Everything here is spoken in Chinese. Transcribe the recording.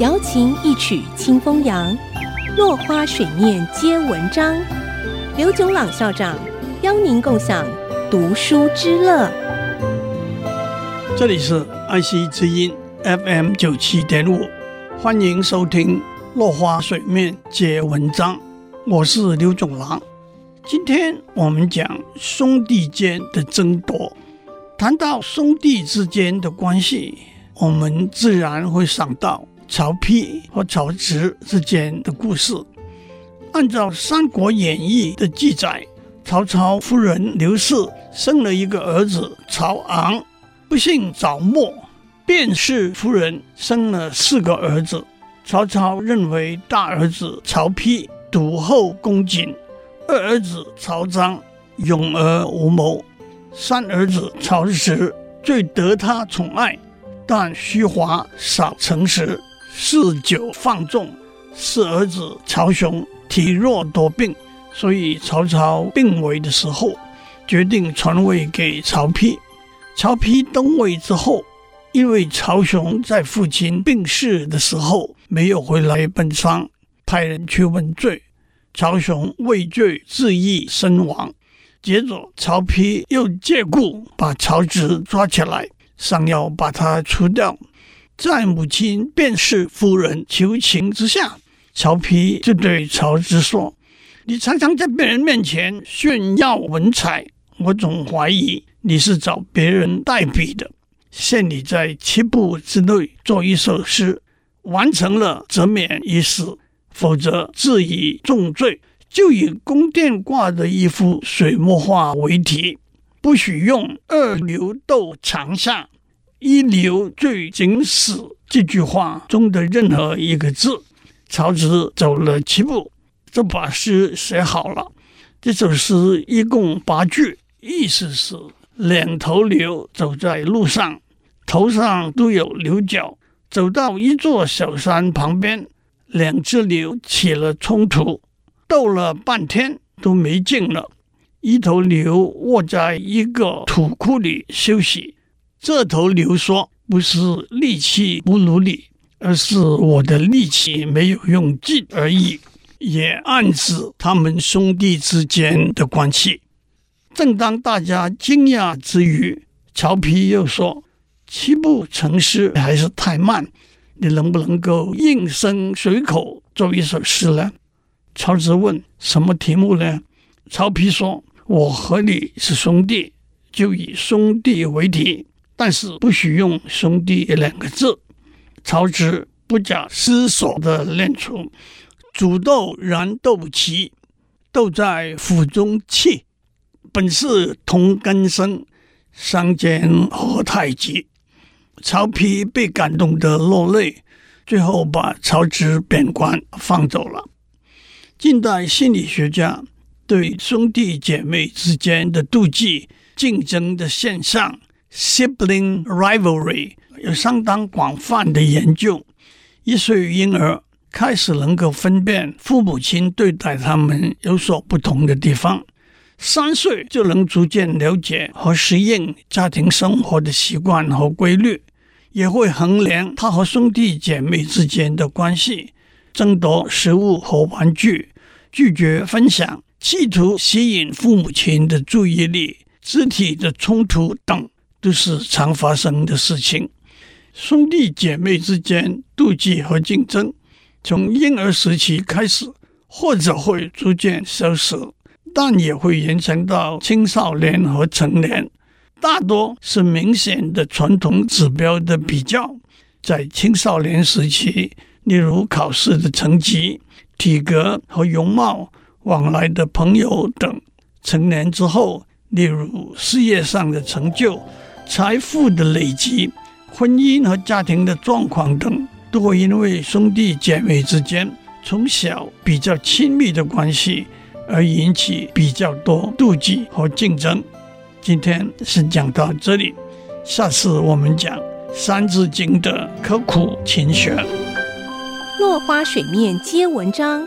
瑶琴一曲清风扬，落花水面皆文章。刘炯朗校长邀您共享读书之乐。这里是爱惜之音 FM 九七点五，欢迎收听《落花水面皆文章》，我是刘炯朗。今天我们讲兄弟间的争夺。谈到兄弟之间的关系，我们自然会想到。曹丕和曹植之间的故事，按照《三国演义》的记载，曹操夫人刘氏生了一个儿子曹昂，不幸早没。卞氏夫人生了四个儿子，曹操认为大儿子曹丕笃厚恭谨，二儿子曹彰勇而无谋，三儿子曹植最得他宠爱，但虚华少诚实。嗜酒放纵，四儿子曹雄体弱多病，所以曹操病危的时候，决定传位给曹丕。曹丕登位之后，因为曹雄在父亲病逝的时候没有回来奔丧，派人去问罪，曹雄畏罪自缢身亡。接着，曹丕又借故把曹植抓起来，想要把他除掉。在母亲卞氏夫人求情之下，曹丕就对曹植说：“你常常在别人面前炫耀文采，我总怀疑你是找别人代笔的。限你在七步之内做一首诗，完成了则免一死，否则自以重罪。就以宫殿挂的一幅水墨画为题，不许用二牛斗长下。”一牛最紧死这句话中的任何一个字，曹植走了七步就把诗写好了。这首诗一共八句，意思是两头牛走在路上，头上都有牛角，走到一座小山旁边，两只牛起了冲突，斗了半天都没劲了。一头牛卧在一个土窟里休息。这头牛说：“不是力气不如你，而是我的力气没有用尽而已。”也暗指他们兄弟之间的关系。正当大家惊讶之余，曹丕又说：“七步成诗还是太慢，你能不能够应声随口做一首诗呢？”曹植问：“什么题目呢？”曹丕说：“我和你是兄弟，就以兄弟为题。”但是不许用“兄弟”两个字。曹植不假思索地念出：“煮豆燃豆萁，豆在釜中泣。本是同根生，相煎何太急。”曹丕被感动得落泪，最后把曹植贬官放走了。近代心理学家对兄弟姐妹之间的妒忌、竞争的现象。Sibling rivalry 有相当广泛的研究。一岁婴儿开始能够分辨父母亲对待他们有所不同的地方，三岁就能逐渐了解和适应家庭生活的习惯和规律，也会衡量他和兄弟姐妹之间的关系，争夺食物和玩具，拒绝分享，企图吸引父母亲的注意力，肢体的冲突等。都是常发生的事情。兄弟姐妹之间妒忌和竞争，从婴儿时期开始，或者会逐渐消失，但也会延伸到青少年和成年。大多是明显的传统指标的比较，在青少年时期，例如考试的成绩、体格和容貌、往来的朋友等；成年之后，例如事业上的成就。财富的累积、婚姻和家庭的状况等，都会因为兄弟姐妹之间从小比较亲密的关系而引起比较多妒忌和竞争。今天先讲到这里，下次我们讲《三字经》的刻苦勤学。落花水面皆文章，